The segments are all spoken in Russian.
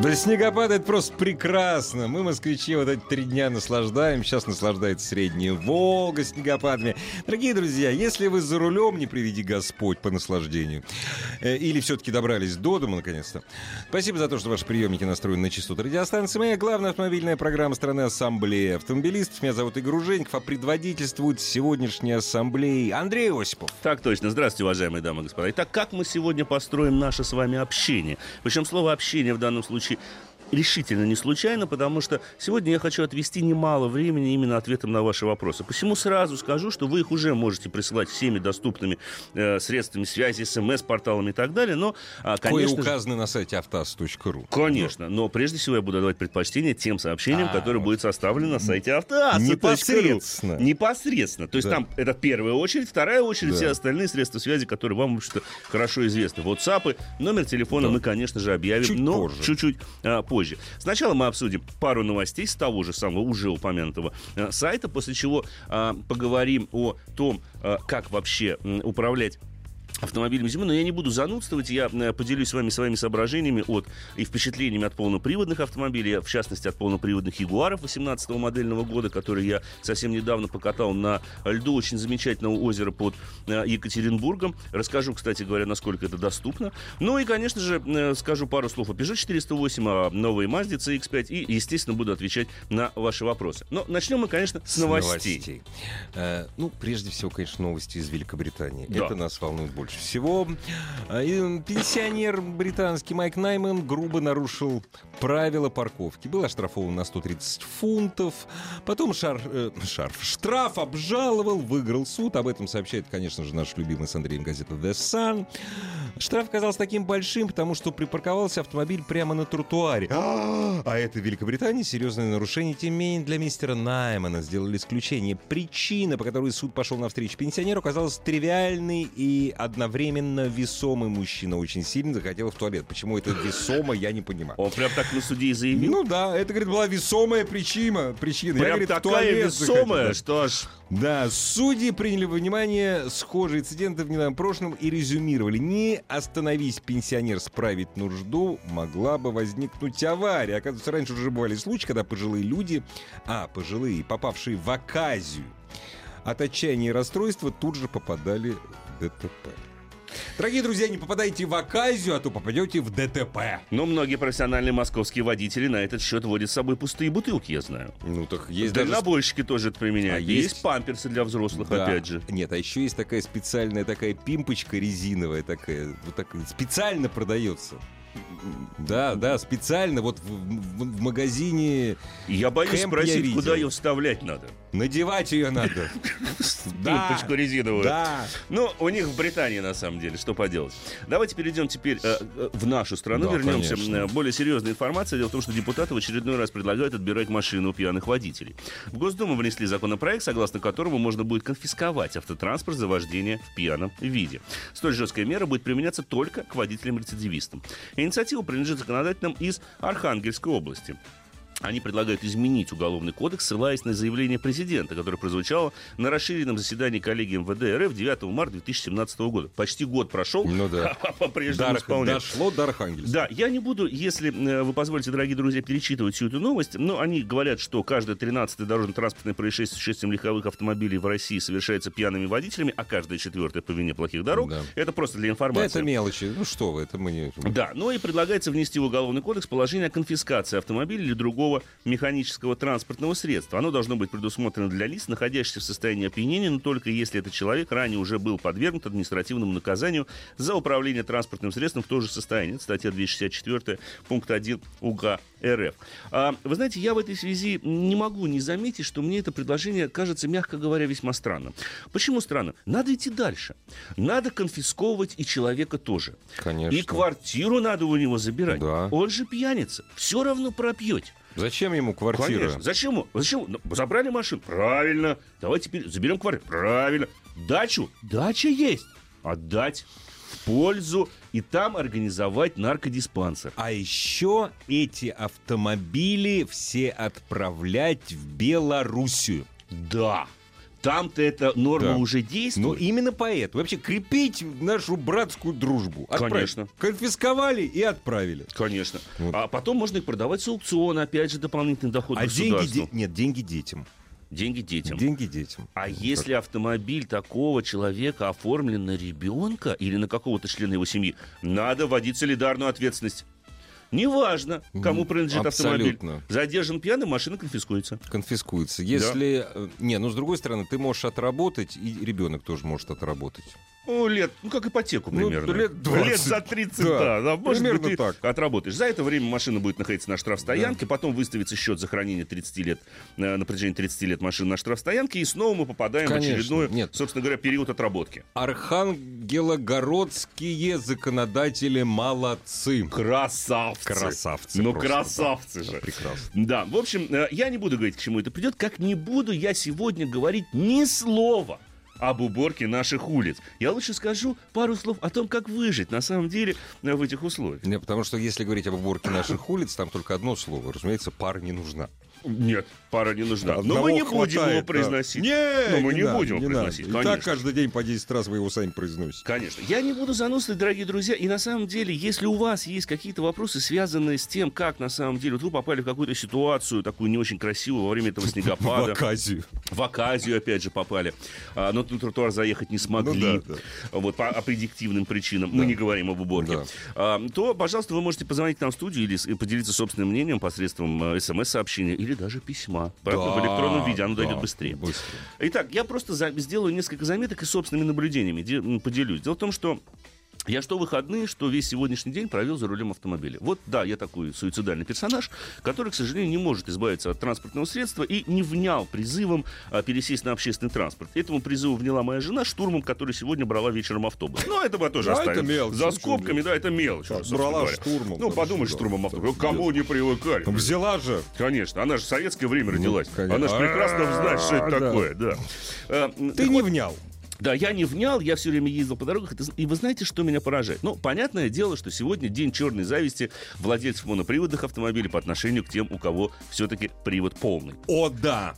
Да снегопад это просто прекрасно. Мы, москвичи, вот эти три дня наслаждаем. Сейчас наслаждается Средняя Волга снегопадами. Дорогие друзья, если вы за рулем, не приведи Господь по наслаждению, э, или все-таки добрались до дома наконец-то, спасибо за то, что ваши приемники настроены на частоту радиостанции. Моя главная автомобильная программа страны Ассамблея автомобилистов. Меня зовут Игорь Ужеников, а предводительствует сегодняшней ассамблеи Андрей Осипов. Так точно. Здравствуйте, уважаемые дамы и господа. Итак, как мы сегодня построим наше с вами общение? Причем слово «общение» в данном случае ci. Решительно не случайно, потому что сегодня я хочу отвести немало времени именно ответом на ваши вопросы. Посему сразу скажу, что вы их уже можете присылать всеми доступными э, средствами связи, смс-порталами и так далее, но, а, конечно... Кое указаны на сайте автоаз.ру. Конечно, но прежде всего я буду давать предпочтение тем сообщениям, а, которые вот. будут составлены на сайте автоаз. Непосредственно. Непосредственно. То есть да. там это первая очередь, вторая очередь, да. все остальные средства связи, которые вам, в общем-то, хорошо известны. WhatsApp, номер телефона да. мы, конечно же, объявим, чуть но чуть-чуть позже позже. Сначала мы обсудим пару новостей с того же самого уже упомянутого э, сайта, после чего э, поговорим о том, э, как вообще управлять автомобилем зимы, но я не буду занудствовать, я э, поделюсь с вами своими соображениями от и впечатлениями от полноприводных автомобилей, в частности от полноприводных Ягуаров 18 модельного года, которые я совсем недавно покатал на льду очень замечательного озера под э, Екатеринбургом. Расскажу, кстати говоря, насколько это доступно. Ну и, конечно же, э, скажу пару слов о Peugeot 408, о новой Mazda CX-5 и, естественно, буду отвечать на ваши вопросы. Но начнем мы, конечно, с, с новостей. новостей. Э, ну, прежде всего, конечно, новости из Великобритании. Да. Это нас волнует больше больше всего. А, пенсионер британский Майк Найман грубо нарушил правила парковки. Был оштрафован на 130 фунтов. Потом шар, э, шарф, штраф обжаловал, выиграл суд. Об этом сообщает, конечно же, наш любимый с Андреем газета The Sun. Штраф оказался таким большим, потому что припарковался автомобиль прямо на тротуаре. А, а это в Великобритании серьезное нарушение. Тем не менее, для мистера Наймана сделали исключение. Причина, по которой суд пошел навстречу пенсионеру, оказалась тривиальной и одновременно весомый мужчина очень сильно захотел в туалет. Почему это весомо, я не понимаю. Он прям так на суде и заявил? Ну да, это, говорит, была весомая причина. причина. Прям я, говорит, такая весомая, захотел. что аж... Да, судьи приняли во внимание схожие инциденты в недавнем прошлом и резюмировали. Не остановись, пенсионер, справить нужду, могла бы возникнуть авария. Оказывается, раньше уже бывали случаи, когда пожилые люди, а, пожилые, попавшие в оказию, от отчаяния и расстройства тут же попадали в ДТП. Дорогие друзья, не попадайте в оказию, а то попадете в ДТП. Но многие профессиональные московские водители на этот счет водят с собой пустые бутылки, я знаю. Ну так есть Дальнобойщики даже... тоже это применяют. А есть... есть памперсы для взрослых, да. опять же. Нет, а еще есть такая специальная такая пимпочка резиновая такая, вот так специально продается. Да, да, специально вот в, в, в магазине. Я боюсь спросить, куда ее вставлять надо. Надевать ее надо. Пимпочку резиновую. Да. Ну, у них в Британии, на самом деле, что поделать. Давайте перейдем теперь э, э в нашу страну, вернемся. Конечно. Более серьезная информация. Дело в том, что депутаты в очередной раз предлагают отбирать машину у пьяных водителей. В Госдуму внесли законопроект, согласно которому можно будет конфисковать автотранспорт за вождение в пьяном виде. Столь жесткая мера будет применяться только к водителям-рецидивистам. Инициатива принадлежит законодателям из Архангельской области. Они предлагают изменить Уголовный кодекс, ссылаясь на заявление президента, которое прозвучало на расширенном заседании коллегии МВД РФ 9 марта 2017 года. Почти год прошел, ну, да. а по-прежнему Дар, исполняют. Дошло до Архангельска. Да, я не буду, если э, вы позволите, дорогие друзья, перечитывать всю эту новость, но они говорят, что каждое 13-е дорожно-транспортное происшествие с шествием легковых автомобилей в России совершается пьяными водителями, а каждое четвертое по вине плохих дорог. Да. Это просто для информации. Да, это мелочи. Ну что вы, это мы не... Да, ну и предлагается внести в Уголовный кодекс положение о конфискации автомобиля или другого другого механического транспортного средства. Оно должно быть предусмотрено для лиц, находящихся в состоянии опьянения, но только если этот человек ранее уже был подвергнут административному наказанию за управление транспортным средством в том же состоянии. Это статья 264, пункт 1 УГ РФ. А, вы знаете, я в этой связи не могу не заметить, что мне это предложение кажется, мягко говоря, весьма странным. Почему странно? Надо идти дальше. Надо конфисковывать и человека тоже. Конечно. И квартиру надо у него забирать. Да. Он же пьяница. Все равно пропьете. Зачем ему квартира? Конечно. Зачем ему? Зачем? Ну, забрали машину? Правильно. Давайте теперь заберем квартиру. Правильно. Дачу? Дача есть. Отдать в пользу и там организовать наркодиспансер. А еще эти автомобили все отправлять в Белоруссию. Да. Там-то эта норма да. уже действует. Ну, именно поэтому. Вообще, крепить нашу братскую дружбу. Отправить. Конечно. Конфисковали и отправили. Конечно. Вот. А потом можно их продавать с аукциона, опять же, дополнительный доход А деньги... Де... Нет, деньги детям. Деньги детям. Деньги детям. А вот если так. автомобиль такого человека оформлен на ребенка или на какого-то члена его семьи, надо вводить солидарную ответственность. Неважно, кому принадлежит Абсолютно. автомобиль. Задержан пьяным, машина конфискуется. Конфискуется. Если... Да. Э, не, ну, с другой стороны, ты можешь отработать, и ребенок тоже может отработать. Ну, лет, ну, как ипотеку ну, примерно. Ну, лет, 20. лет за 30, да. да, да может примерно быть, ты так. отработаешь. За это время машина будет находиться на штрафстоянке, да. потом выставится счет за хранение 30 лет, э, на протяжении 30 лет машины на штрафстоянке, и снова мы попадаем Конечно. в очередной, Нет. собственно говоря, период отработки. Архангелогородские законодатели молодцы. Красавцы. Красавцы. Ну, красавцы да. же. Да, прекрасно. Да, в общем, э, я не буду говорить, к чему это придет, как не буду я сегодня говорить ни слова об уборке наших улиц. Я лучше скажу пару слов о том, как выжить на самом деле э, в этих условиях. Не, потому что если говорить об уборке наших улиц, там только одно слово. Разумеется, пара не нужна. Нет, пара не нужна. Одного Но мы не хватает, будем его произносить. Да. Нет, Но мы не, не будем его произносить. Надо. И так каждый день по 10 раз вы его сами произносите. Конечно. Я не буду заносить, дорогие друзья. И на самом деле, если у вас есть какие-то вопросы, связанные с тем, как на самом деле вот вы попали в какую-то ситуацию, такую не очень красивую во время этого снегопада. В оказию. В оказию, опять же, попали. А, но на тротуар заехать не смогли. Ну, да, да. Вот по объективным причинам. Да. Мы не говорим об уборке. Да. А, то, пожалуйста, вы можете позвонить нам в студию или поделиться собственным мнением посредством э, смс-сообщения или даже письма. Правда, да, в электронном виде оно да, дойдет быстрее. быстрее. Итак, я просто за, сделаю несколько заметок и собственными наблюдениями де, поделюсь. Дело в том, что я что выходные, что весь сегодняшний день провел за рулем автомобиля. Вот да, я такой суицидальный персонаж, который, к сожалению, не может избавиться от транспортного средства и не внял призывом а, пересесть на общественный транспорт. Этому призыву вняла моя жена штурмом, который сегодня брала вечером автобус. Ну, это бы тоже да, оставим. Это мелочь. За скобками, да, это мелочь. Брала говоря. штурмом. Ну, подумай, штурмом автобус. Кому не привыкали? Взяла же. Конечно, она же в советское время ну, родилась. Ну, она же прекрасно знает, что это такое. Да. А, Ты не внял. Да, я не внял, я все время ездил по дорогах. И вы знаете, что меня поражает? Ну, понятное дело, что сегодня день черной зависти владельцев моноприводных автомобилей по отношению к тем, у кого все-таки привод полный. О, да!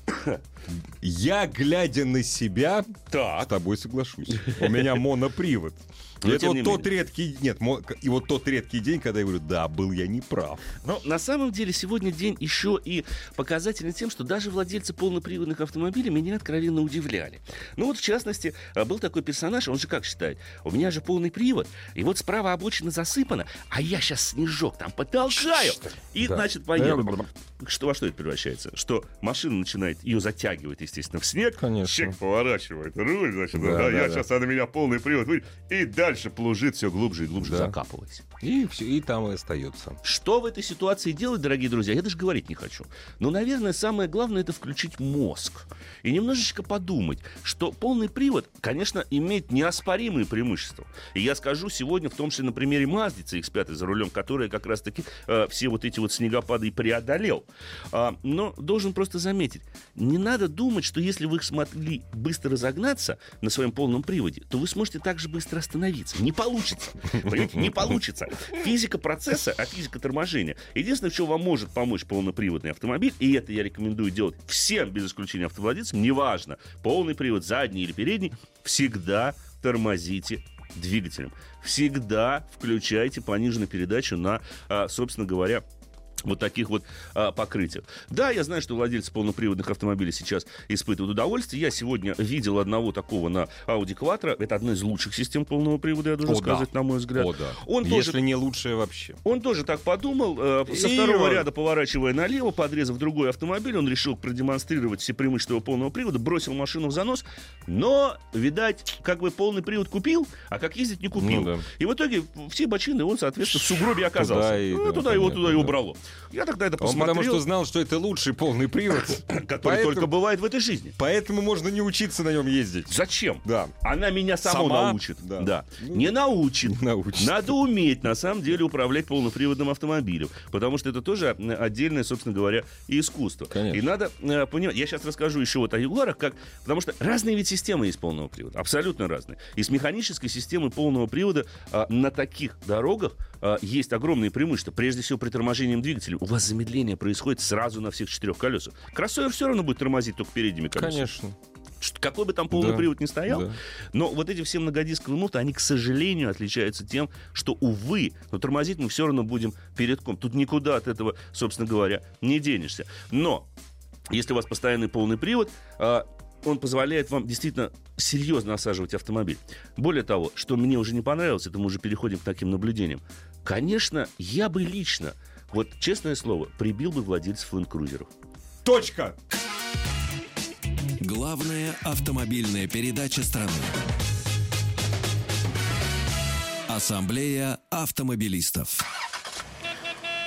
Я, глядя на себя, так. с тобой соглашусь. У меня монопривод. Но, это вот тот редкий... Нет, и вот тот редкий день, когда я говорю, да, был я неправ. Но на самом деле сегодня день еще и показательный тем, что даже владельцы полноприводных автомобилей меня откровенно удивляли. Ну вот, в частности, а, был такой персонаж, он же как считает? У меня же полный привод, и вот справа обочина засыпана, а я сейчас снежок там потолкаю. И, да. значит, поеду. Что, во что это превращается? Что машина начинает, ее затягивает, естественно, в снег. Конечно. Чек поворачивает руль, значит, да, да, да, я да. сейчас, а на меня полный привод. И дальше дальше плужит все глубже и глубже, да. закапываясь. И, все, и там и остается. Что в этой ситуации делать, дорогие друзья, я даже говорить не хочу. Но, наверное, самое главное это включить мозг и немножечко подумать, что полный привод, конечно, имеет неоспоримые преимущества. И я скажу сегодня, в том числе на примере Mazda CX-5 за рулем, которая как раз-таки э, все вот эти вот снегопады и преодолел. А, но должен просто заметить, не надо думать, что если вы смогли быстро разогнаться на своем полном приводе, то вы сможете также быстро остановиться. Не получится. Понимаете, не получится. Физика процесса, а физика торможения. Единственное, что вам может помочь полноприводный автомобиль, и это я рекомендую делать всем, без исключения автовладельцам, неважно, полный привод, задний или передний, всегда тормозите двигателем. Всегда включайте пониженную передачу на, а, собственно говоря, вот таких вот а, покрытиях. Да, я знаю, что владельцы полноприводных автомобилей сейчас испытывают удовольствие. Я сегодня видел одного такого на Audi Quattro. Это одна из лучших систем полного привода, я должен О, сказать, да. на мой взгляд. О, да. Он Если тоже, не лучшая вообще. Он тоже так подумал. Э, со И второго он... ряда, поворачивая налево, подрезав другой автомобиль, он решил продемонстрировать все преимущества полного привода, бросил машину в занос, но, видать, как бы полный привод купил, а как ездить не купил. Ну, да. И в итоге все бочины он, соответственно, в сугробе оказался. Туда, и, ну, да, туда его туда да. и убрало. Я тогда это посмотрел. Он потому что знал, что это лучший полный привод. Который поэтому, только бывает в этой жизни. Поэтому можно не учиться на нем ездить. Зачем? Да. Она меня само Сама? научит. Да. да. Ну, не научит. научит. Надо уметь, на самом деле, управлять полноприводным автомобилем. Потому что это тоже отдельное, собственно говоря, искусство. Конечно. И надо э, понимать. Я сейчас расскажу еще вот о Ягуарах, как... потому что разные ведь системы есть полного привода. Абсолютно разные. И с механической системой полного привода э, на таких дорогах э, есть огромные преимущества. Прежде всего, при торможении двигателя. У вас замедление происходит сразу на всех четырех колесах. Кроссовер все равно будет тормозить только передними колесами. Конечно. Какой бы там полный да, привод ни стоял, да. но вот эти все многодисковые мотор, они, к сожалению, отличаются тем, что, увы, но тормозить мы все равно будем перед ком. Тут никуда от этого, собственно говоря, не денешься. Но если у вас постоянный полный привод, а, он позволяет вам действительно серьезно осаживать автомобиль. Более того, что мне уже не понравилось, это мы уже переходим к таким наблюдениям. Конечно, я бы лично вот, честное слово, прибил бы владельцев ленд-крузеров. Точка! Главная автомобильная передача страны. Ассамблея автомобилистов.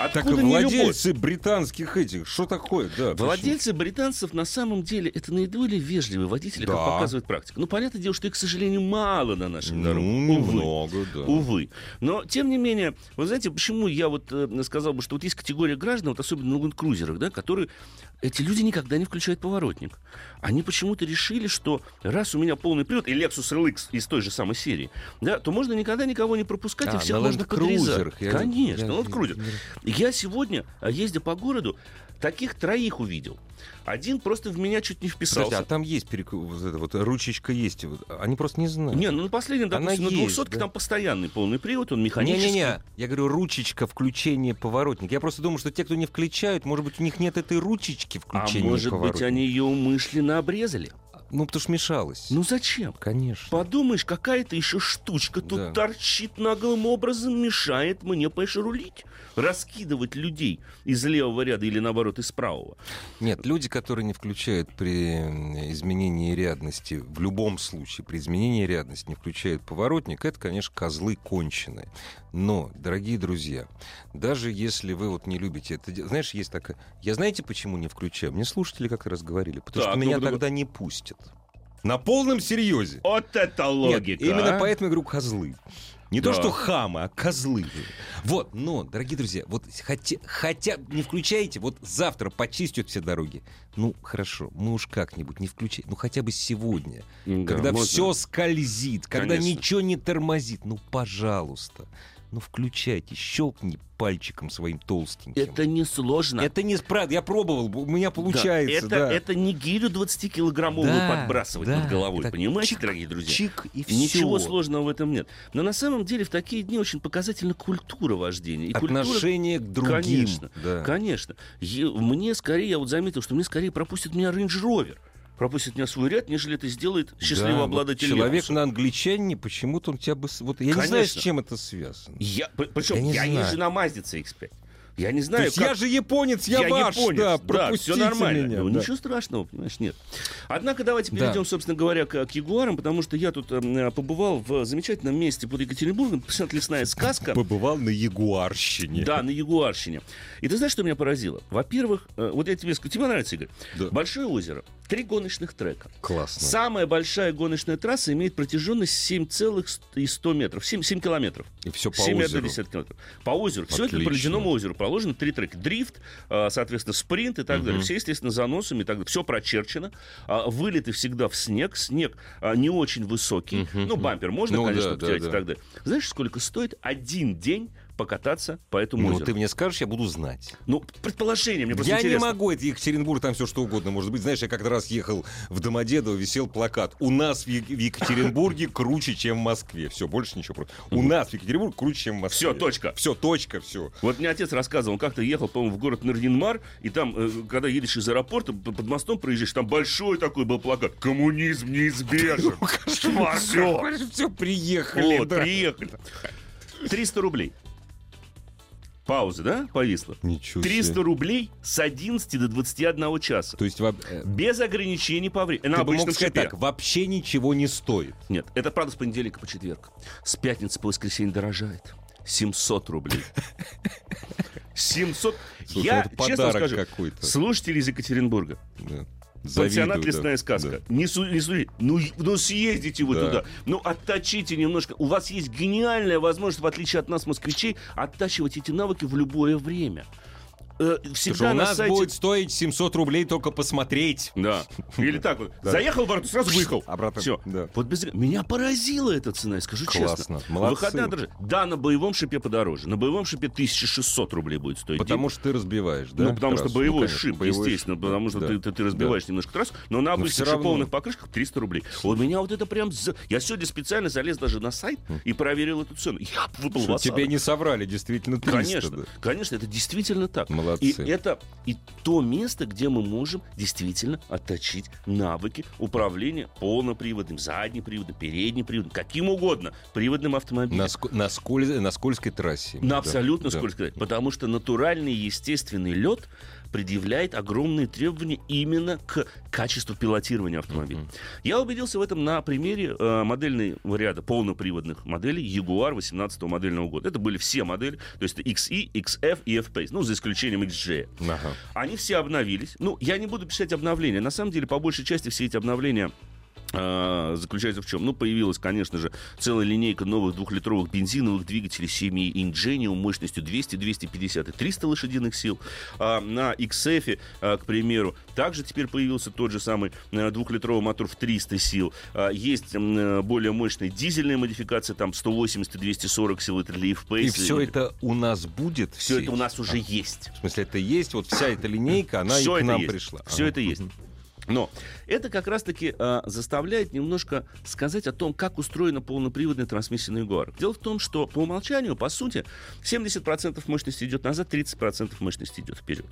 Откуда так владельцы любовь? британских этих, что такое? Да, владельцы почему? британцев на самом деле это наиболее вежливые водители, да. как показывает практика. Ну, понятное дело, что их, к сожалению, мало на наших ну, дорогах. Увы. Много, да. Увы. Но, тем не менее, вы знаете, почему я вот э, сказал бы, что вот есть категория граждан, вот особенно на крузерах, да, которые эти люди никогда не включают поворотник. Они почему-то решили, что раз у меня полный привод, и Lexus LX из той же самой серии, да, то можно никогда никого не пропускать, а, и всех можно подрезать. Я, Конечно, я, крузер. Я сегодня, а, ездя по городу, таких троих увидел. Один просто в меня чуть не вписался. Подожди, а там есть перек... вот эта вот ручечка есть. Они просто не знают. Не, ну на последнем, допустим, Она на 200 да? там постоянный полный привод, он механический. Не-не-не, я говорю, ручечка включения поворотника. Я просто думаю, что те, кто не включают, может быть, у них нет этой ручечки включения А может быть, они ее умышленно обрезали? Ну, потому что мешалось. Ну зачем? Конечно. Подумаешь, какая-то еще штучка тут да. торчит наглым образом, мешает мне, понимаешь, рулить. Раскидывать людей из левого ряда или, наоборот, из правого. Нет, люди, которые не включают при изменении рядности, в любом случае, при изменении рядности не включают поворотник, это, конечно, козлы конченые. Но, дорогие друзья, даже если вы вот не любите это... Знаешь, есть такая... Я знаете, почему не включаю? Мне слушатели как раз говорили. Потому так, что меня ну, тогда не пустят. На полном серьезе. Вот это логика. Нет, именно а? поэтому я говорю козлы. Не да. то, что хамы, а козлы. Вот, но, дорогие друзья, вот хотя, хотя не включайте, вот завтра почистят все дороги. Ну, хорошо, мы уж как-нибудь не включаем, ну хотя бы сегодня. Да, когда можно. все скользит, когда Конечно. ничего не тормозит, ну, пожалуйста ну включайте, щелкни пальчиком своим толстеньким. Это не сложно. Это не правда, я пробовал, у меня получается. Да, это, да. это не гирю 20-килограммовую да, подбрасывать да, над головой, понимаете, чик, дорогие друзья? Чик и все. Ничего сложного в этом нет. Но на самом деле в такие дни очень показательна культура вождения. И Отношение культура... к другим. Конечно, да. конечно. Мне скорее, я вот заметил, что мне скорее пропустят меня Rover пропустит меня свой ряд, нежели это сделает счастливый да, обладатель вот Человек Лексуса. на англичане почему-то он тебя бы... Вот, я Конечно. не знаю, с чем это связано. Я, причем я, я езжу на Мазде CX-5. Я не знаю, как... я же японец, я, я ваш, японец, да, да, все нормально. Меня, ну, да. Ничего страшного, понимаешь, нет. Однако давайте перейдем, да. собственно говоря, к, к Ягуарам, потому что я тут э, побывал в замечательном месте под Екатеринбургом, совершенно лесная сказка. Побывал на Ягуарщине. Да, на Ягуарщине. И ты знаешь, что меня поразило? Во-первых, э, вот я тебе скажу, тебе нравится, Игорь? Да. Большое озеро, три гоночных трека. Классно. Самая большая гоночная трасса имеет протяженность 7,100 метров, 7, 7 километров. И все по 7 озеру. километров. По озеру. Все это по ледяному озеру проложено три трека дрифт, а, соответственно, спринт и так угу. далее. Все, естественно, заносами и так далее. Все прочерчено. А, вылеты всегда в снег. Снег а, не очень высокий. Угу. Ну, бампер можно, ну, конечно, да, потерять да, да. и так далее. Знаешь, сколько стоит один день покататься по этому ну, озеру. ты мне скажешь, я буду знать. Ну, предположение, мне просто Я интересно. не могу, это Екатеринбург, там все что угодно может быть. Знаешь, я как-то раз ехал в Домодедово, висел плакат. У нас в, Екатеринбурге круче, чем в Москве. Все, больше ничего. У нас в Екатеринбурге круче, чем в Москве. Все, точка. Все, точка, все. Вот мне отец рассказывал, он как-то ехал, по-моему, в город Нарьинмар, и там, э, когда едешь из аэропорта, под мостом проезжаешь, там большой такой был плакат. Коммунизм неизбежен. Все, все, приехали. Вот, приехали. 300 рублей. Пауза, да, повисла? Ничего 300 себе. рублей с 11 до 21 часа. То есть... Во... Э, Без ограничений по времени. На Ты бы мог сказать так, вообще ничего не стоит. Нет, это правда с понедельника по четверг. С пятницы по воскресенье дорожает. 700 рублей. 700. Слушай, я, это честно скажу, слушатели из Екатеринбурга, да. Пансионат «Лесная сказка». Да. Не, су, не су, ну, ну съездите вы да. туда. Ну отточите немножко. У вас есть гениальная возможность, в отличие от нас, москвичей, оттачивать эти навыки в любое время э, всегда у нас сайте... будет стоить 700 рублей только посмотреть. Да. Или так вот. Да. Заехал в вороту, сразу выехал. Обратно. Все. Да. Вот без... Меня поразила эта цена, я скажу Классно. честно. Молодцы. Выходная дороже. Да, на боевом шипе подороже. На боевом шипе 1600 рублей будет стоить. Потому что ты разбиваешь, да? Ну, потому трассу. что боевой ну, конечно, шип, боевой естественно. Шип. Потому что да. ты, ты, ты разбиваешь да. немножко трассу. Но на обычных шипованных равно... покрышках 300 рублей. Вот меня вот это прям... Я сегодня специально залез даже на сайт хм. и проверил эту цену. Я выпал в Тебе не соврали, действительно 300. Конечно, да. конечно, это действительно так. Молодцы. И это и то место, где мы можем действительно отточить навыки управления полноприводным, заднеприводным, переднеприводным, каким угодно приводным автомобилем. На, ск- на, сколь... на скользкой трассе. На да. абсолютно да. скользкой трассе. Потому что натуральный естественный лед предъявляет огромные требования именно к качеству пилотирования автомобиля. Mm-hmm. Я убедился в этом на примере э, модельного ряда полноприводных моделей Jaguar 18 модельного года. Это были все модели, то есть XE, XF и F-Pace, ну, за исключением XJ. Ага. Они все обновились. Ну, я не буду писать обновления. На самом деле, по большей части, все эти обновления заключается в чем? Ну, появилась, конечно же, целая линейка новых двухлитровых бензиновых двигателей семьи Ingenium мощностью 200, 250 и 300 лошадиных сил. А на XF, а, к примеру, также теперь появился тот же самый а, двухлитровый мотор в 300 сил. А, есть а, более мощная дизельная модификация, там 180 и 240 сил, для F-Pace. И все это у нас будет? Все это у нас уже а, есть. В смысле, это есть? Вот вся эта линейка, она все и к нам есть. пришла. Все ага. это есть. Но это как раз-таки э, заставляет немножко сказать о том, как устроена полноприводная трансмиссия на Jaguar. Дело в том, что по умолчанию, по сути, 70% мощности идет назад, 30% мощности идет вперед.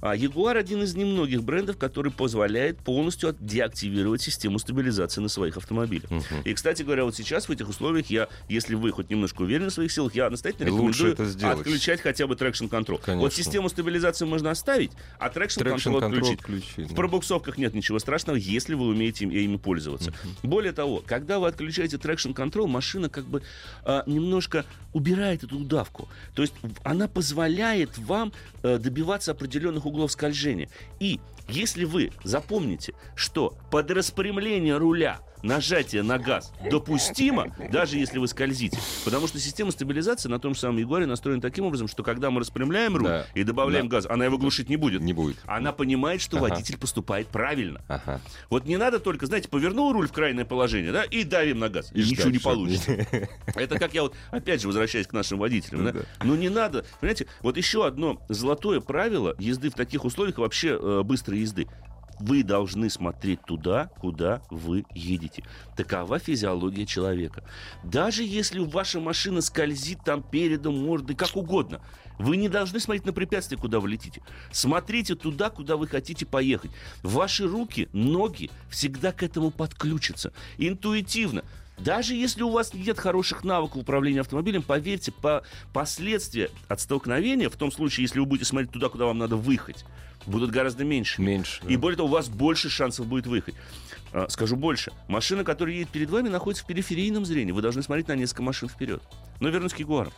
А Jaguar один из немногих брендов, который позволяет полностью деактивировать систему стабилизации на своих автомобилях. Угу. И, кстати говоря, вот сейчас в этих условиях я, если вы хоть немножко уверены в своих силах, я настоятельно рекомендую отключать хотя бы control. Конечно. Вот систему стабилизации можно оставить, а control, control отключить. отключить в пробуксовках нет ничего страшного, если вы умеете ими пользоваться. Uh-huh. Более того, когда вы отключаете traction control, машина как бы э, немножко убирает эту удавку. То есть она позволяет вам э, добиваться определенных углов скольжения. И если вы запомните, что под распрямление руля нажатие на газ допустимо, даже если вы скользите. Потому что система стабилизации на том же самом Егоре настроена таким образом, что когда мы распрямляем руль да. и добавляем да. газ, она его глушить не будет. Не будет. Она понимает, что ага. водитель поступает правильно. Ага. Вот не надо только, знаете, повернул руль в крайнее положение, да, и давим на газ. И, и ничего не получится. Это как я вот, опять же, возвращаясь к нашим водителям, да? Ну не надо, понимаете, вот еще одно золотое правило езды в таких условиях вообще э, быстрой езды вы должны смотреть туда, куда вы едете. Такова физиология человека. Даже если ваша машина скользит там передом, мордой, как угодно, вы не должны смотреть на препятствия, куда вы летите. Смотрите туда, куда вы хотите поехать. Ваши руки, ноги всегда к этому подключатся. Интуитивно. Даже если у вас нет хороших навыков управления автомобилем, поверьте, по последствия от столкновения, в том случае, если вы будете смотреть туда, куда вам надо выехать, будут гораздо меньше. Меньше. И более того, у вас больше шансов будет выехать. А, скажу больше. Машина, которая едет перед вами, находится в периферийном зрении. Вы должны смотреть на несколько машин вперед. Но вернусь к Ягуару.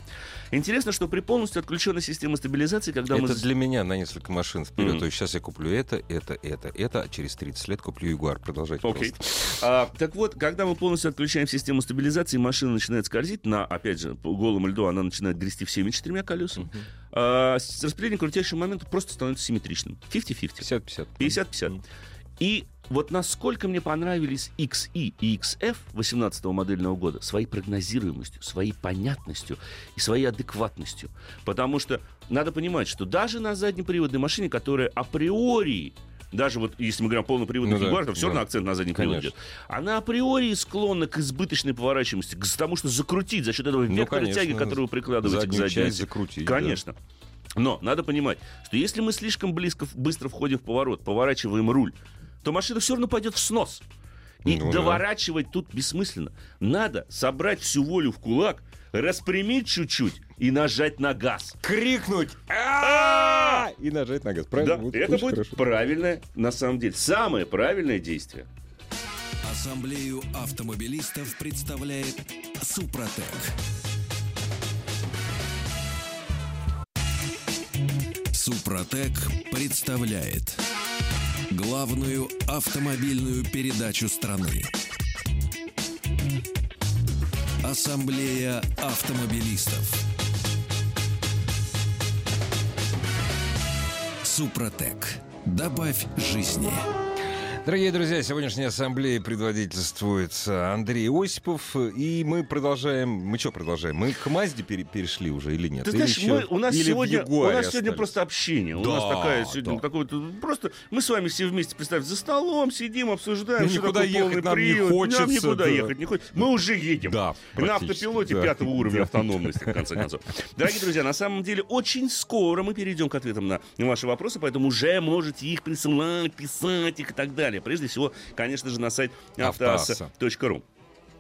Интересно, что при полностью отключенной системе стабилизации, когда это мы... Это для меня на несколько машин вперед. Mm-hmm. То есть сейчас я куплю это, это, это, это, а через 30 лет куплю Ягуар. Продолжайте okay. а, Так вот, когда мы полностью отключаем систему стабилизации, машина начинает скользить на, опять же, по голому льду она начинает грести всеми четырьмя колесами. Mm-hmm. А, распределение крутящего момента просто становится симметричным. 50-50. 50-50. 50-50. Mm-hmm. И вот насколько мне понравились XE и XF 18 модельного года своей прогнозируемостью, своей понятностью и своей адекватностью. Потому что надо понимать, что даже на заднеприводной машине, которая априори даже вот если мы говорим о полноприводных ну, да, то все да. равно акцент на задний привод идет. Она априори склонна к избыточной поворачиваемости, к тому, что закрутить за счет этого ну, вектора конечно, тяги, который вы прикладываете к задней закрутить. Конечно. Да. Но надо понимать, что если мы слишком близко, быстро входим в поворот, поворачиваем руль, то машина все равно пойдет в снос. И ну, доворачивать да. тут бессмысленно. Надо собрать всю волю в кулак, распрямить чуть-чуть и нажать на газ. Крикнуть! И нажать на газ. Правильно? Да, это будет правильное, на самом деле, самое правильное действие. Ассамблею автомобилистов представляет Супротек. Супротек представляет главную автомобильную передачу страны. Ассамблея автомобилистов. Супротек. Добавь жизни. Дорогие друзья, сегодняшняя ассамблея предводительствует Андрей Осипов, и мы продолжаем. Мы что продолжаем? Мы к Мазде пере перешли уже или нет? Ты или знаешь, еще, мы, у нас сегодня, у нас сегодня просто общение. Да, у нас такая сегодня да. такое просто мы с вами все вместе представь за столом сидим, обсуждаем. Ну, никуда ехать нам привод. не хочется. Нам никуда да. ехать не хочется. Мы уже едем. Да, на автопилоте да. пятого уровня автономности в конце концов. Дорогие друзья, на самом деле очень скоро мы перейдем к ответам на ваши вопросы, поэтому уже можете их присылать, писать их и так далее далее. Прежде всего, конечно же, на сайт автоаса.ру.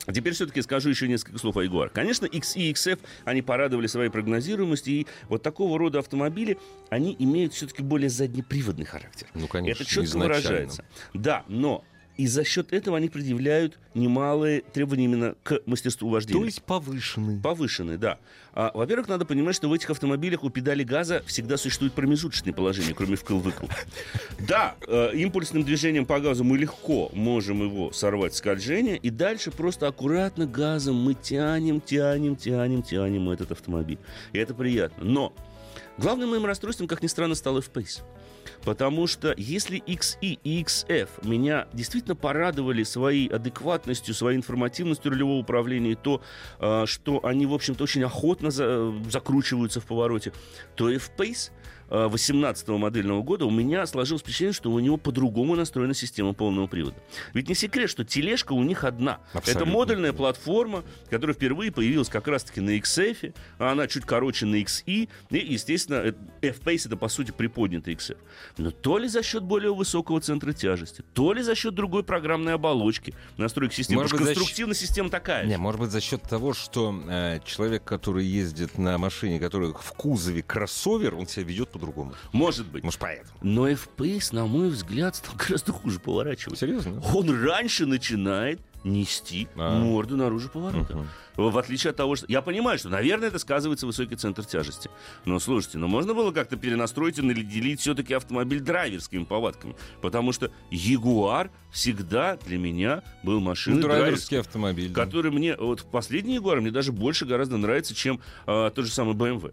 А теперь все-таки скажу еще несколько слов о Ягуар. Конечно, X и XF, они порадовали своей прогнозируемостью, и вот такого рода автомобили, они имеют все-таки более заднеприводный характер. Ну, конечно, Это четко выражается. Да, но и за счет этого они предъявляют немалые требования именно к мастерству вождения. То есть повышенные. Повышенные, да. А, во-первых, надо понимать, что в этих автомобилях у педали газа всегда существует промежуточное положение, кроме вкл-выкл. Да, э, импульсным движением по газу мы легко можем его сорвать скольжение, и дальше просто аккуратно газом мы тянем, тянем, тянем, тянем этот автомобиль. И это приятно. Но главным моим расстройством, как ни странно, стал FPS. Потому что если XE и XF меня действительно порадовали своей адекватностью, своей информативностью рулевого управления, и то, а, что они, в общем-то, очень охотно закручиваются в повороте, то F-Pace 18 модельного года у меня сложилось впечатление, что у него по-другому настроена система полного привода. Ведь не секрет, что тележка у них одна. Абсолютно. Это модульная платформа, которая впервые появилась как раз-таки на XF, а она чуть короче на XE, и, естественно, F-Pace это, по сути, приподнятый XF. Но то ли за счет более высокого центра тяжести, то ли за счет другой программной оболочки настройки системы. Может Потому что конструктивная счет... система такая. Не, может быть, за счет того, что э, человек, который ездит на машине, который в кузове кроссовер, он себя ведет по-другому. Может быть. Может, поэтому. Но FPS, на мой взгляд, стал гораздо хуже поворачивать. Серьезно? Он раньше начинает нести а. морду наружу поворота. Uh-huh. В отличие от того, что... Я понимаю, что, наверное, это сказывается высокий центр тяжести. Но, слушайте, ну можно было как-то перенастроить и наделить все-таки автомобиль драйверскими повадками. Потому что Ягуар всегда для меня был машиной ну, драйверский автомобиль. Который да. мне... Вот последний Ягуар мне даже больше гораздо нравится, чем э, тот же самый BMW.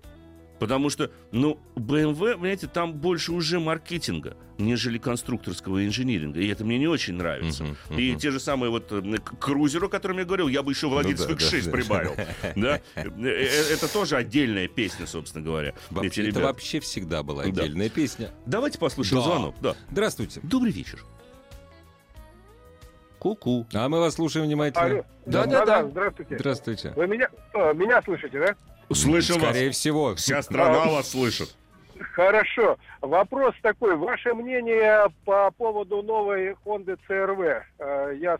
Потому что, ну, BMW, понимаете, там больше уже маркетинга, нежели конструкторского инжиниринга. И это мне не очень нравится. Uh-huh, uh-huh. И те же самые вот э, к крузеру, о котором я говорил, я бы еще владельцев ну, да, X6 да, прибавил. Да. Э, э, это тоже отдельная песня, собственно говоря. Вообще, это вообще всегда была отдельная да. песня. Давайте послушаем да. звонок. Да. Здравствуйте. Добрый вечер. Ку-ку. А мы вас слушаем внимательно. Алло. Да, да, да. Здравствуйте. Здравствуйте. Вы меня, меня слышите, да? Скорее вас. Скорее всего. Вся страна вас слышит. Хорошо. Вопрос такой. Ваше мнение по поводу новой Honda CRV? Э, я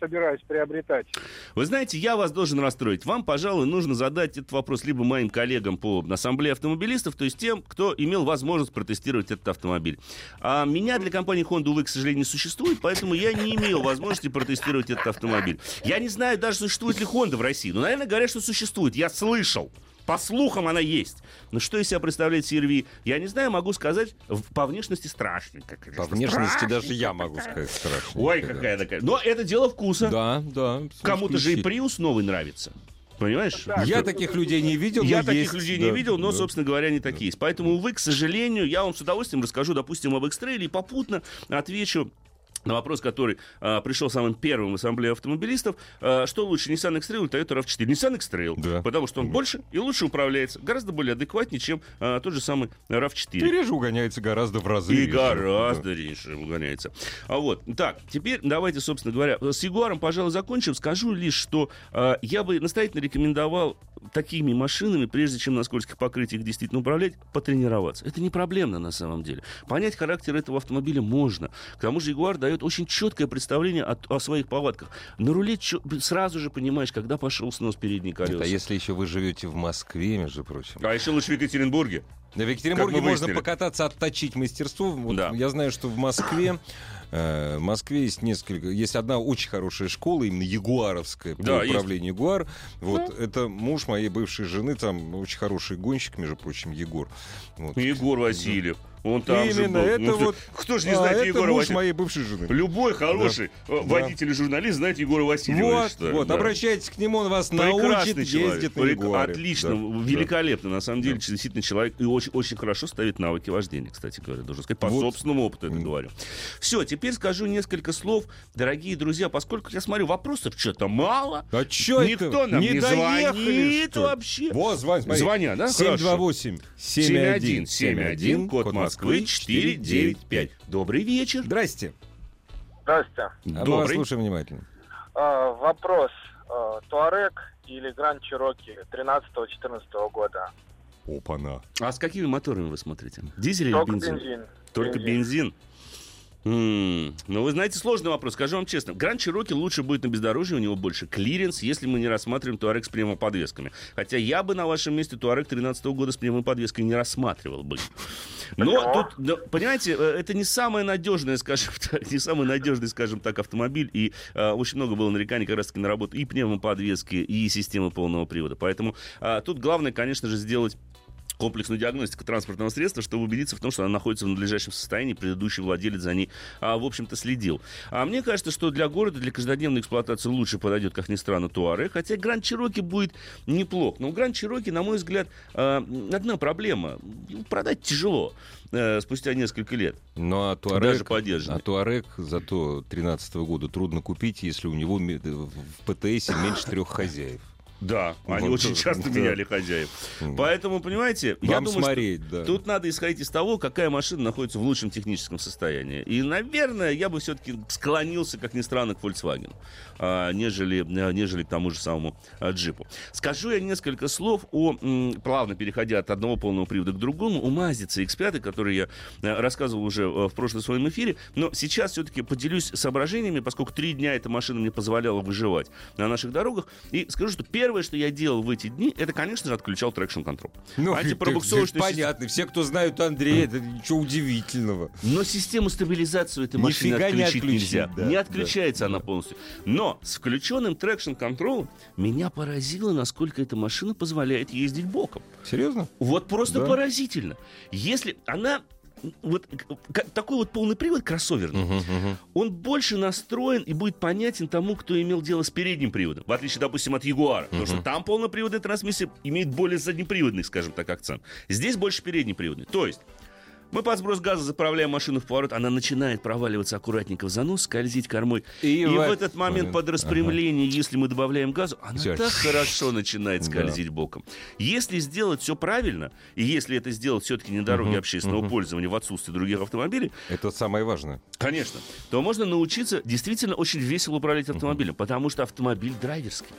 собираюсь приобретать. Вы знаете, я вас должен расстроить. Вам, пожалуй, нужно задать этот вопрос либо моим коллегам по ассамблее автомобилистов, то есть тем, кто имел возможность протестировать этот автомобиль. А меня для компании Honda, увы, к сожалению, не существует, поэтому я не имел возможности протестировать этот автомобиль. Я не знаю даже, существует ли Honda в России. Но, наверное, говорят, что существует. Я слышал. По слухам она есть. Но что из себя представляет CRV, я не знаю, могу сказать, по внешности страшненько. По внешности даже я могу сказать страшненько. Ой, какая такая. Но это дело вкуса. Да, да. Кому-то же и Prius новый нравится. Понимаешь? Да, я таких людей не видел. Я таких есть, людей да, не видел, но, да, собственно говоря, не такие есть. Поэтому, увы, к сожалению, я вам с удовольствием расскажу, допустим, об X-Trail и попутно отвечу на вопрос, который а, пришел самым первым в ассамблее автомобилистов, а, что лучше, Nissan X-Trail или Toyota RAV4? Nissan X-Trail, да. потому что он да. больше и лучше управляется, гораздо более адекватнее, чем а, тот же самый RAV4. И реже угоняется гораздо в разы. И реже. гораздо да. реже угоняется. А вот, так, теперь давайте, собственно говоря, с Ягуаром, пожалуй, закончим. Скажу лишь, что а, я бы настоятельно рекомендовал такими машинами, прежде чем на скользких покрытиях действительно управлять, потренироваться. Это не проблемно на самом деле. Понять характер этого автомобиля можно. К тому же Ягуар дает очень четкое представление о, о своих повадках. На руле чё, сразу же понимаешь, когда пошел снос передней колеса. а если еще вы живете в Москве, между прочим. А еще лучше в Екатеринбурге. В Екатеринбурге можно покататься, отточить мастерство. Вот да. Я знаю, что в Москве в Москве есть несколько, есть одна очень хорошая школа, именно Ягуаровская, по да, управлению есть. Ягуар. Вот да. это муж моей бывшей жены, там очень хороший гонщик, между прочим, Егор. Вот. Егор Васильев. Он там Именно, же был. это ну, вот... Кто же не а, знает это Егора муж моей бывшей жены. Любой хороший да. водитель и журналист знает Егора Васильева. Вот, считаю, вот да. обращайтесь к нему, он вас Прекрасный научит человек. ездить на Ягуаре. Отлично, да. великолепно. На самом деле, да. действительно, человек и очень, очень хорошо ставит навыки вождения, кстати говоря. Должен сказать, по вот. собственному опыту это говорю. Все, теперь скажу несколько слов. Дорогие друзья, поскольку я смотрю, вопросов что-то мало. А что Никто нам не, не звонит вообще. Вот, звонят, Звонят, да? 728 7171 код Москвы 4 995. Добрый вечер. Здрасте. Здрасте. А мы вас слушаем внимательно. А, вопрос. А, Touareg или Grand Cherokee 13-14 года? Опа-на. А с какими моторами вы смотрите? Дизель Только или бензин? бензин. Только бензин. бензин. Mm. Ну, вы знаете, сложный вопрос, скажу вам честно. Grand Cherokee лучше будет на бездорожье, у него больше клиренс, если мы не рассматриваем Touareg с пневмоподвесками. Хотя я бы на вашем месте Touareg 13 года с пневмоподвеской не рассматривал бы. Но тут, но, понимаете, э, это не самое надежное, скажем так, не самый надежный, скажем так, автомобиль. И э, очень много было нареканий как раз-таки на работу и пневмоподвески, и системы полного привода. Поэтому э, тут главное, конечно же, сделать комплексную диагностику транспортного средства, чтобы убедиться в том, что она находится в надлежащем состоянии, предыдущий владелец за ней, а, в общем-то, следил. А мне кажется, что для города, для каждодневной эксплуатации лучше подойдет, как ни странно, Туаре, хотя Гранд Чироки будет неплох. Но у Гранд Чироки, на мой взгляд, а, одна проблема. Продать тяжело э, спустя несколько лет. Ну, а Туарек, Даже А Туарек зато 13 года трудно купить, если у него в ПТСе меньше трех хозяев. Да, они вот, очень часто да. меняли хозяев. Поэтому, понимаете, Вам я думаю, смотреть, что да. тут надо исходить из того, какая машина находится в лучшем техническом состоянии. И, наверное, я бы все-таки склонился, как ни странно, к Volkswagen, а, нежели, а, нежели к тому же самому а, джипу. Скажу я несколько слов о, плавно переходя от одного полного привода к другому, о Mazda CX5, который я рассказывал уже в прошлом своем эфире, но сейчас все-таки поделюсь соображениями, поскольку три дня эта машина мне позволяла выживать на наших дорогах, и скажу, что первое первое, что я делал в эти дни, это, конечно же, отключал traction control. Ну, антипробуксовочную понятно. Все, кто знают Андрея, это ничего удивительного. Но систему стабилизации этой машины Нифига отключить, не отключить нельзя. Да, не отключается да, она да. полностью. Но с включенным traction control'ом меня поразило, насколько эта машина позволяет ездить боком. Серьезно? Вот просто да. поразительно. Если она вот такой вот полный привод кроссоверный, uh-huh, uh-huh. он больше настроен и будет понятен тому, кто имел дело с передним приводом, в отличие, допустим, от Ягуара, uh-huh. потому что там полноприводная трансмиссия имеет более заднеприводный, скажем так, акцент. Здесь больше переднеприводный. То есть мы под сброс газа заправляем машину в поворот, она начинает проваливаться аккуратненько в занос, скользить кормой. И, и в, в этот момент, момент под распрямление, ага. если мы добавляем газу, она все. так хорошо начинает скользить да. боком. Если сделать все правильно, и если это сделать все-таки не дороги угу, общественного угу. пользования в отсутствии других автомобилей... Это самое важное. Конечно. То можно научиться действительно очень весело управлять автомобилем, угу. потому что автомобиль драйверский.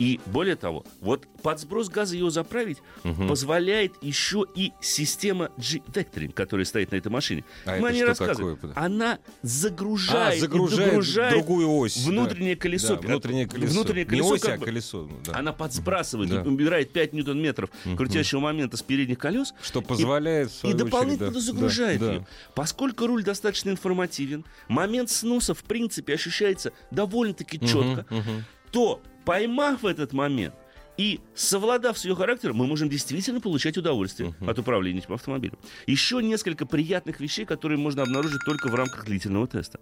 И более того, вот под сброс газа его заправить угу. позволяет еще и система G-Vectoring, которая стоит на этой машине. А Мы не рассказываем. Такое? Она загружает, а, загружает, загружает другую ось. Внутреннее да. колесо. Да, внутреннее колесо. Внутреннее колесо, не ось, а колесо. Да. Она подсбрасывает, да. убирает 5 ньютон-метров угу. крутящего момента с передних колес. Что позволяет, И, и дополнительно да. загружает да. ее. Поскольку руль достаточно информативен, момент сноса, в принципе, ощущается довольно-таки четко, угу, угу. то поймав этот момент и совладав с ее характером, мы можем действительно получать удовольствие uh-huh. от управления этим автомобилем. Еще несколько приятных вещей, которые можно обнаружить только в рамках длительного теста.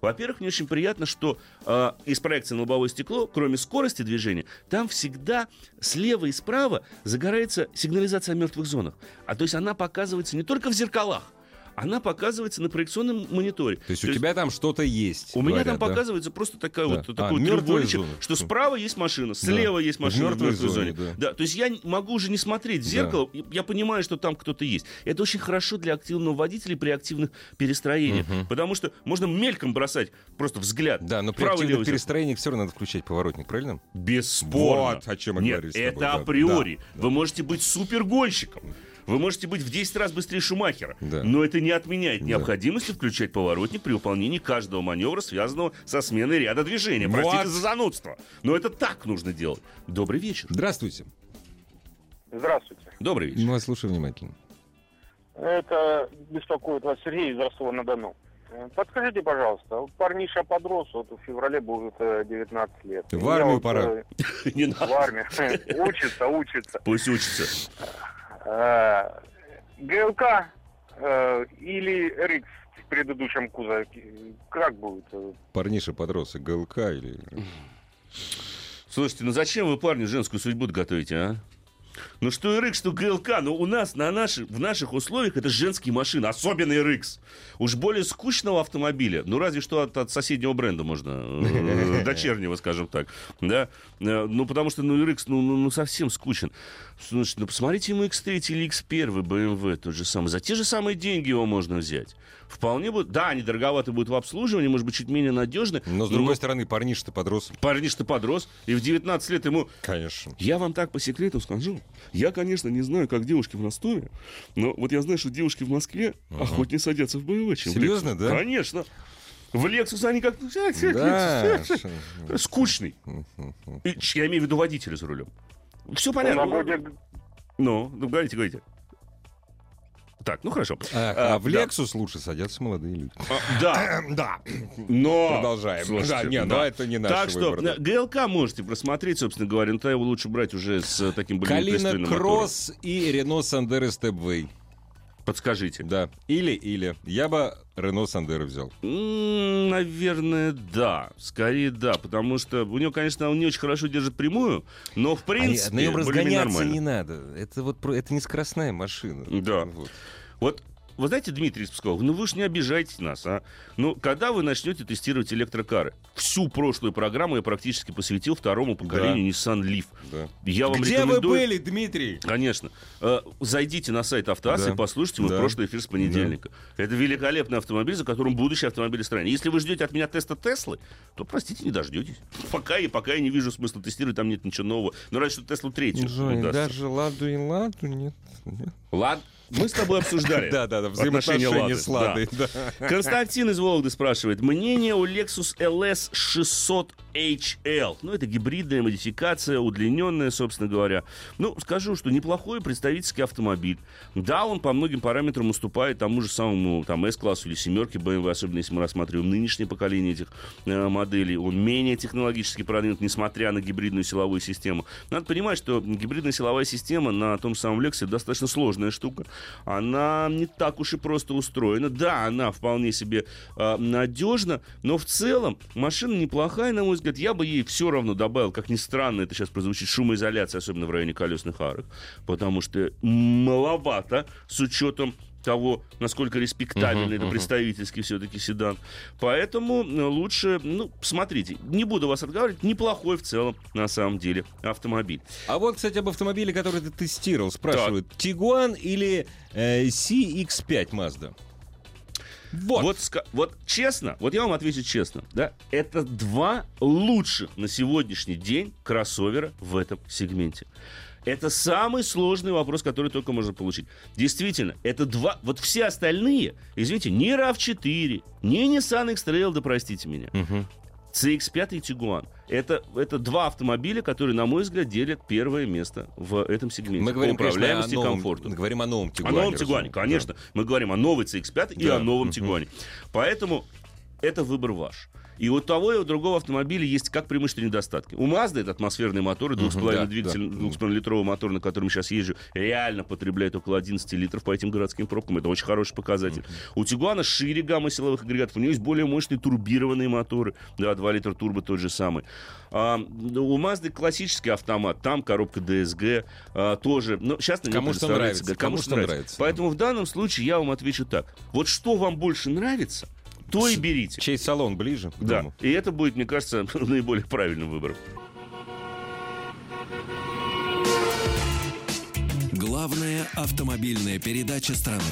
Во-первых, мне очень приятно, что э, из проекции на лобовое стекло, кроме скорости движения, там всегда слева и справа загорается сигнализация о мертвых зонах. А то есть она показывается не только в зеркалах, она показывается на проекционном мониторе. То есть То у есть, тебя там что-то есть. У говорят, меня там да? показывается просто такая да. вот а, такой треугольничек, что справа есть машина, слева да. есть машина в мертвой, в мертвой зоне. зоне. Да. да. То есть я могу уже не смотреть в зеркало, да. я понимаю, что там кто-то есть. Это очень хорошо для активного водителя при активных перестроениях, угу. потому что можно мельком бросать просто взгляд. Да, но при активных перестроениях все равно надо включать поворотник, правильно? Бесспорно. Вот о чем я Нет, говорю это априори. Да. Вы можете быть супергонщиком. Вы можете быть в 10 раз быстрее Шумахера, да. но это не отменяет да. необходимости включать поворотник при выполнении каждого маневра, связанного со сменой ряда движения. Вот. Простите за занудство, но это так нужно делать. Добрый вечер. Здравствуйте. Здравствуйте. Добрый вечер. Мы вас слушаем внимательно. Это беспокоит вас Сергей из Ростова-на-Дону. Подскажите, пожалуйста, парниша подрос, вот в феврале будет 19 э, лет. В армию вот, пора. Э, Не надо. В армию. Учится, учится. Пусть учится. Э, ГЛК или РИКС в предыдущем кузове, как будет? Парниша подрос, ГЛК или... Слушайте, ну зачем вы парню женскую судьбу готовите, а? Ну что RX, что ГЛК, но у нас на наши, в наших условиях это женские машины, особенно RX. Уж более скучного автомобиля, ну разве что от, от соседнего бренда можно, э, дочернего, скажем так, да, э, ну потому что ну RX, ну, ну, ну совсем скучен. Слушайте, ну посмотрите ему X3 или X1 BMW, тот же самый, за те же самые деньги его можно взять. Вполне будет, да, они дороговаты будут в обслуживании, может быть, чуть менее надежны. Но, с другой но... стороны, парниш-то подрос. Парниш-то подрос, и в 19 лет ему... Конечно. Я вам так по секрету скажу, я, конечно, не знаю, как девушки в Ростове, но вот я знаю, что девушки в Москве uh-huh. охотнее садятся в БМВ, чем Серьезно, в да? Конечно. В Лексус они как... Да. Скучный. И, я имею в виду водителя за рулем. Все понятно. Ну, ну, говорите, говорите. Так, ну хорошо. А, а в Lexus да. лучше садятся молодые люди. А, да. да. Но... Продолжаем. Слушайте, да, нет, да. это не наш Так что выбор, ГЛК можете просмотреть, собственно говоря, но тогда его лучше брать уже с таким более Калина Кросс и Рено Сандеро Степвей. Подскажите. Да. Или-или. Я бы Рено Сандеро взял. наверное, да. Скорее, да. Потому что у него, конечно, он не очень хорошо держит прямую, но в принципе... А на нем разгоняться не надо. Это вот это не скоростная машина. Да. Вот. Вот вы знаете, Дмитрий из Пскова, ну вы же не обижайте нас, а? Ну, когда вы начнете тестировать электрокары? Всю прошлую программу я практически посвятил второму поколению да. Nissan Leaf. Да. Я вам Где рекомендую... вы были, Дмитрий? Конечно. Э, зайдите на сайт Автоаса да. и послушайте мой да. прошлый эфир с понедельника. Да. Это великолепный автомобиль, за которым будущее автомобилестроение. Если вы ждете от меня теста Теслы, то, простите, не дождетесь. Пока, и пока я не вижу смысла тестировать, там нет ничего нового. Но разве что Теслу третью. Жень, даже Ладу и Ладу нет. нет. Лад... Мы с тобой обсуждали. Да, да, да, взаимоотношения с Ладой. Константин из Вологды спрашивает. Мнение у Lexus LS 600 HL. Ну, это гибридная модификация, удлиненная, собственно говоря. Ну, скажу, что неплохой представительский автомобиль. Да, он по многим параметрам уступает тому же самому там S-классу или семерке BMW, особенно если мы рассматриваем нынешнее поколение этих э, моделей. Он менее технологически продвинут, несмотря на гибридную силовую систему. Надо понимать, что гибридная силовая система на том самом Lexus достаточно сложная штука. Она не так уж и просто устроена. Да, она вполне себе э, надежна, но в целом машина неплохая, на мой взгляд, я бы ей все равно добавил, как ни странно это сейчас прозвучит, шумоизоляция, особенно в районе колесных арок, потому что маловато с учетом того, насколько респектабельный uh-huh, это uh-huh. представительский все-таки седан. Поэтому э, лучше, ну, смотрите, не буду вас отговаривать, неплохой в целом, на самом деле, автомобиль. А вот, кстати, об автомобиле, который ты тестировал, спрашивают, Тигуан или э, CX-5 Mazda? Вот. Вот, вот честно, вот я вам отвечу честно, да, это два лучших на сегодняшний день кроссовера в этом сегменте. Это самый сложный вопрос, который только можно получить. Действительно, это два... Вот все остальные, извините, ни RAV4, ни Nissan X-Trail, да простите меня, угу. CX-5 и Tiguan. Это, это два автомобиля, которые, на мой взгляд, делят первое место в этом сегменте. Мы говорим, по управляемости конечно, о новом, комфорту. Мы говорим о новом Тигуане. О новом Тигуане, конечно. Да. Мы говорим о новой CX-5 да. и о новом Тигуане. Поэтому это выбор ваш. И у того и у другого автомобиля есть как преимущества и недостатки. У Mazda это атмосферные моторы, 2,5 uh-huh, да, двигатель, да. 2,5-литровый мотор, на котором сейчас езжу, реально потребляет около 11 литров по этим городским пробкам. Это очень хороший показатель. У Тигуана шире гамма силовых агрегатов. У него есть более мощные турбированные моторы. Да, 2 литра турбо тот же самый. А, у Mazda классический автомат. Там коробка DSG а, тоже. Но сейчас Кому что нравится. Кому, Кому что нравится. нравится. Поэтому в данном случае я вам отвечу так. Вот что вам больше нравится, то и берите. Чей салон ближе к да. И это будет, мне кажется, наиболее правильным выбором. Главная автомобильная передача страны.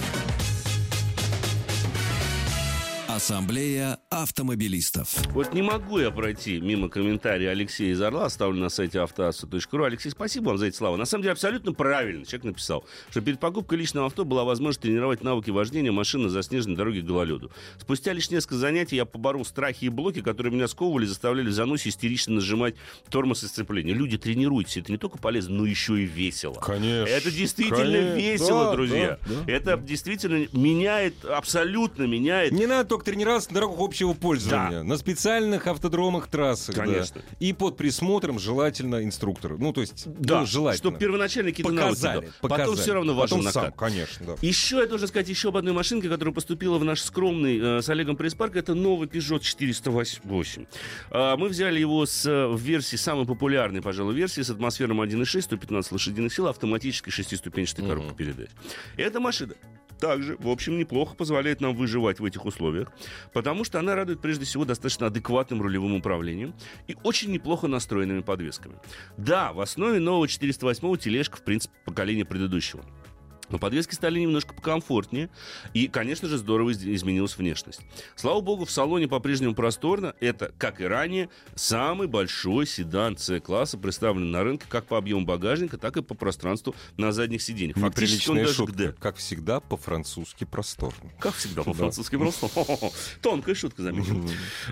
Ассамблея автомобилистов. Вот не могу я пройти мимо комментария Алексея из Орла, оставлен на сайте автоасу.ру. Алексей, спасибо вам за эти слова. На самом деле абсолютно правильно. Человек написал, что перед покупкой личного авто была возможность тренировать навыки вождения машины на заснеженной дороге к гололеду. Спустя лишь несколько занятий я поборол страхи и блоки, которые меня сковывали, заставляли в заносе истерично нажимать тормоз и сцепление. Люди, тренируйтесь. Это не только полезно, но еще и весело. Конечно. Это действительно конечно. весело, Да, друзья. да, да, Это действительно меняет, абсолютно меняет Не надо только тренироваться на дорогах общего пользования. На специальных автодромах трассах. да. Конечно. И под присмотром желательно инструктора. Ну, то есть, Да, ну, желательно. чтобы первоначально какие-то навыки показали, дал. показали. Потом все равно важен Потом сам, накат. конечно, да. Еще я должен сказать еще об одной машинке, которая поступила в наш скромный э, с Олегом пресс-парк. Это новый Peugeot 408. А, мы взяли его с, э, в версии, самой популярной, пожалуй, версии, с атмосфером 1.6, 115 лошадиных сил, автоматической шестиступенчатой коробкой передач. И эта машина также, в общем, неплохо позволяет нам выживать в этих условиях, потому что она радует прежде всего достаточно адекватным рулевым управлением и очень неплохо настроенными подвесками. Да, в основе нового 408 тележка, в принципе, поколения предыдущего. Но подвески стали немножко покомфортнее, и, конечно же, здорово из- изменилась внешность. Слава богу, в салоне по-прежнему просторно. Это, как и ранее, самый большой седан С-класса, представленный на рынке как по объему багажника, так и по пространству на задних сиденьях. Фактически он даже шутка. Как всегда, по-французски просторно. Как всегда, Да. по-французски просто. Тонкая шутка, заметил.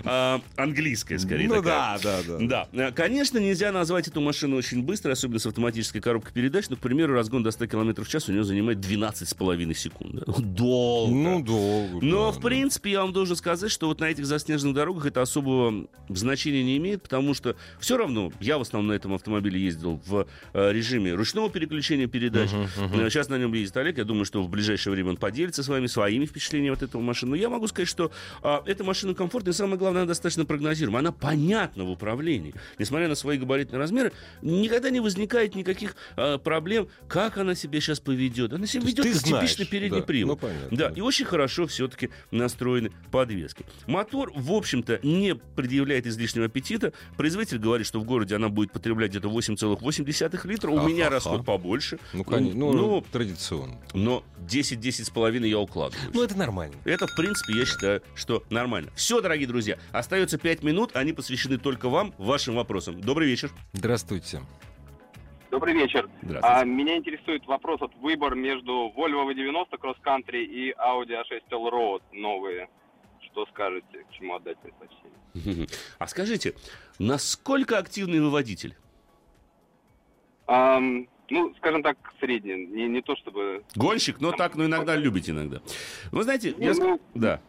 А, Английская, скорее. Ну да, да, да. Да, Э, конечно, нельзя назвать эту машину очень быстрой, особенно с автоматической коробкой передач, но, к примеру, разгон до 100 км в час у нее занимает 12,5 секунд. да. Долго. Ну, долго. Но, да, в принципе, я вам должен сказать, что вот на этих заснеженных дорогах это особого значения не имеет, потому что все равно я в основном на этом автомобиле ездил в э, режиме ручного переключения передач. Э, Сейчас на нем ездит Олег. Я думаю, что в ближайшее время он поделится с вами своими впечатлениями от этого машины. Но я могу сказать, что а, эта машина комфортная, и самое главное, она достаточно прогнозируема. Она понятна в управлении. Несмотря на свои габаритные размеры, никогда не возникает никаких а, проблем, как она себя сейчас поведет. Она себя То есть ведет как знаешь, типичный передний да. привод. Ну, понятно, Да, да. и очень хорошо все-таки настроены подвески. Мотор, в общем-то, не предъявляет излишнего аппетита. Производитель говорит, что в городе она будет потреблять где-то 8,8 литра. У меня Ха-ха-ха. расход побольше. Ну, конечно, ну, ну, традиционно. но 10-10 с половиной я укладываю. Ну, это нормально. Это, в принципе, я считаю, что нормально. Все, дорогие друзья, остается 5 минут, они посвящены только вам, вашим вопросам. Добрый вечер. Здравствуйте. Добрый вечер. А, меня интересует вопрос, вот выбор между Volvo V90 Cross Country и Audi A6 Allroad новые. Что скажете, к чему отдать предпочтение? А скажите, насколько активный вы водитель? Ам, ну, скажем так, средний. Не, не то чтобы... Гонщик, но так, но иногда любите иногда. Вы знаете, я... Не, ну, ск- Да.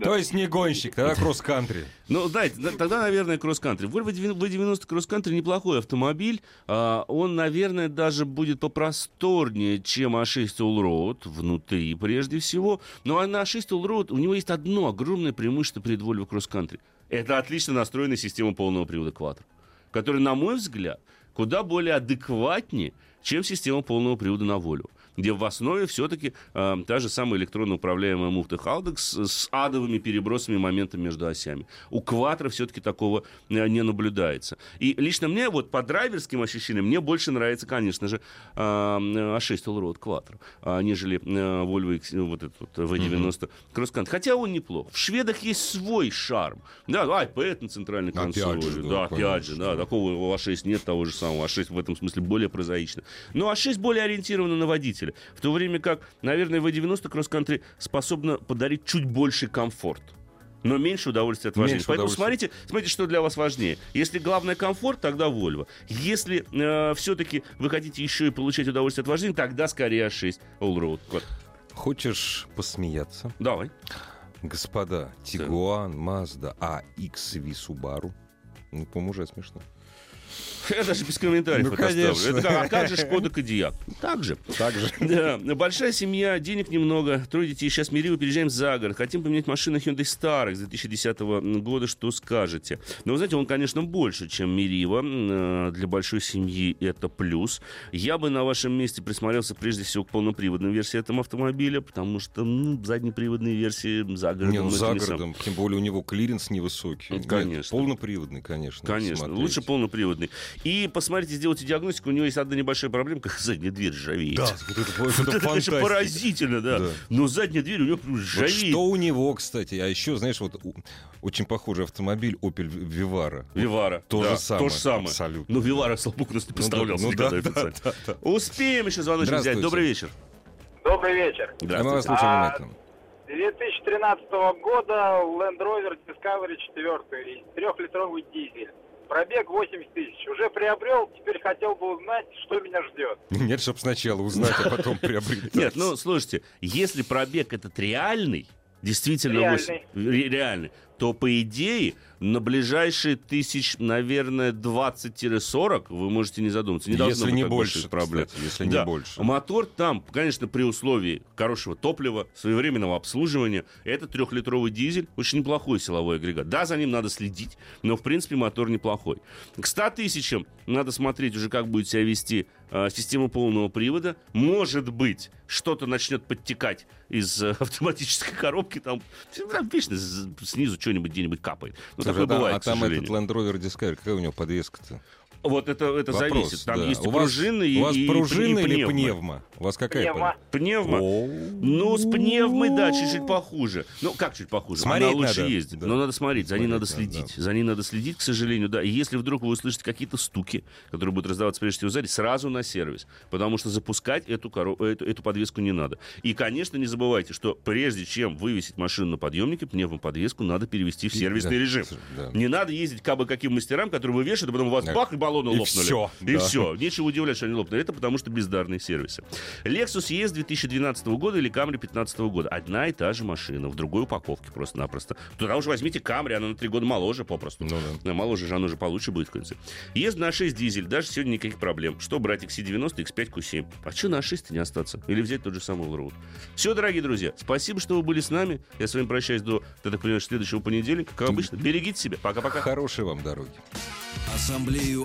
Да. То есть не гонщик, тогда кросс-кантри. Ну, знаете, да- тогда, наверное, кросс-кантри. Volvo V90 кросс-кантри неплохой автомобиль. А, Он, наверное, даже будет попросторнее, чем A6 Allroad, внутри прежде всего. Но а на A6 Allroad у него есть одно огромное преимущество перед Volvo кросс-кантри. Это отлично настроенная система полного привода Quattro, которая, на мой взгляд, куда более адекватнее, чем система полного привода на Volvo где в основе все-таки э, та же самая электронно управляемая муфта Haldex с, с адовыми перебросами моментом между осями. У Кватро все-таки такого э, не наблюдается. И лично мне, вот по драйверским ощущениям, мне больше нравится, конечно же, э, A6 Allroad Quattro, а, нежели э, Volvo X, ну, вот этот вот V90 Cross Country. Хотя он неплох. В шведах есть свой шарм. Да, iPad на центральной Опять консоли. же, да, опять же, да, такого у А6 нет того же самого. А6 в этом смысле более прозаично. Но А6 более ориентирована на водителя. В то время как, наверное, V90 Cross Country способна подарить чуть больше комфорт. Но меньше удовольствия от вождения. Меньше Поэтому смотрите, смотрите, что для вас важнее. Если главное комфорт, тогда Volvo. Если все-таки вы хотите еще и получать удовольствие от вождения, тогда скорее А6 Allroad. Вот. Хочешь посмеяться? Давай. Господа, Тигуан, Мазда, AXV Subaru. Ну, по-моему, уже смешно. Я даже без комментариев Ну, это оставлю. конечно. Это как, а как же Шкода Кодиак? Так же. Так же. Да, большая семья, денег немного, трое детей. Сейчас Мириву переезжаем за город. Хотим поменять машину Hyundai Starex 2010 года. Что скажете? Ну, вы знаете, он, конечно, больше, чем Мирива. Э, Для большой семьи это плюс. Я бы на вашем месте присмотрелся прежде всего к полноприводной версии этого автомобиля, потому что ну, заднеприводные версии за городом... Не, ну за городом, тем более у него клиренс невысокий. Ну, Нет, конечно. полноприводный, конечно. Конечно, лучше полноприводный. И посмотрите, сделайте диагностику. У него есть одна небольшая проблема, как задняя дверь ржавеет. Да, вот это, вот это, это, это поразительно, да. да. Но задняя дверь у него ржавеет. Вот что у него, кстати, а еще, знаешь, вот очень похожий автомобиль Opel Vivaro. Vivaro. То да, же самое. То же самое. Абсолютно. Ну, Vivaro, слава богу, нас не представлялся ну, да, ну, да, да, да, да. Успеем еще звоночек взять. Добрый вечер. Добрый вечер. Здравствуйте. Мы вас слушаем а, внимательно. 2013 года Land Rover Discovery 4, трехлитровый дизель. Пробег 80 тысяч. Уже приобрел, теперь хотел бы узнать, что меня ждет. Нет, чтобы сначала узнать, а потом приобрести. Нет, ну, слушайте, если пробег этот реальный, действительно реальный. 8, реальный, то, по идее, на ближайшие тысяч, наверное, 20-40 вы можете не задуматься. Не если не больше проблем. Кстати, если да. не больше. Мотор там, конечно, при условии хорошего топлива, своевременного обслуживания, это трехлитровый дизель, очень неплохой силовой агрегат. Да, за ним надо следить, но, в принципе, мотор неплохой. К 100 тысячам надо смотреть уже, как будет себя вести э, система полного привода. Может быть, что-то начнет подтекать из э, автоматической коробки, там, там вечно снизу что-нибудь где-нибудь капает. Ну, такое да, бывает, а там этот Land Rover Discovery, какая у него подвеска-то? Вот это, это Вопрос, зависит. Там да. есть у пружины и У вас и, пружина и, или пневма? У вас какая пневма? Пневма. Ну, с пневмой, да, чуть-чуть похуже. Ну, как чуть похуже? Смотреть Она лучше надо. ездит. Да. Но надо смотреть, за ней надо следить. Да. За ней надо следить, к сожалению, да. И если вдруг вы услышите какие-то стуки, которые будут раздаваться прежде всего сзади, сразу на сервис. Потому что запускать эту, коров... эту, эту подвеску не надо. И, конечно, не забывайте, что прежде чем вывесить машину на подъемнике, пневмоподвеску надо перевести в сервисный да. режим. Да. Не надо ездить как бы каким мастерам, которые вывешивают, а потом у вас бах, и баллоны и лопнули. Все. И да. все. Нечего удивляться, что они лопнули. Это потому что бездарные сервисы. Lexus ES 2012 года или Camry 2015 года. Одна и та же машина. В другой упаковке просто-напросто. Туда уже возьмите Camry, она на три года моложе попросту. Ну, да. Моложе же, она уже получше будет в конце. ES на 6 дизель. Даже сегодня никаких проблем. Что брать XC90, X5, Q7? А что на 6 не остаться? Или взять тот же самый Allroad? Все, дорогие друзья. Спасибо, что вы были с нами. Я с вами прощаюсь до, я так понимаю, следующего понедельника. Как обычно. Берегите себя. Пока-пока. Хорошей вам дороги. Ассамблею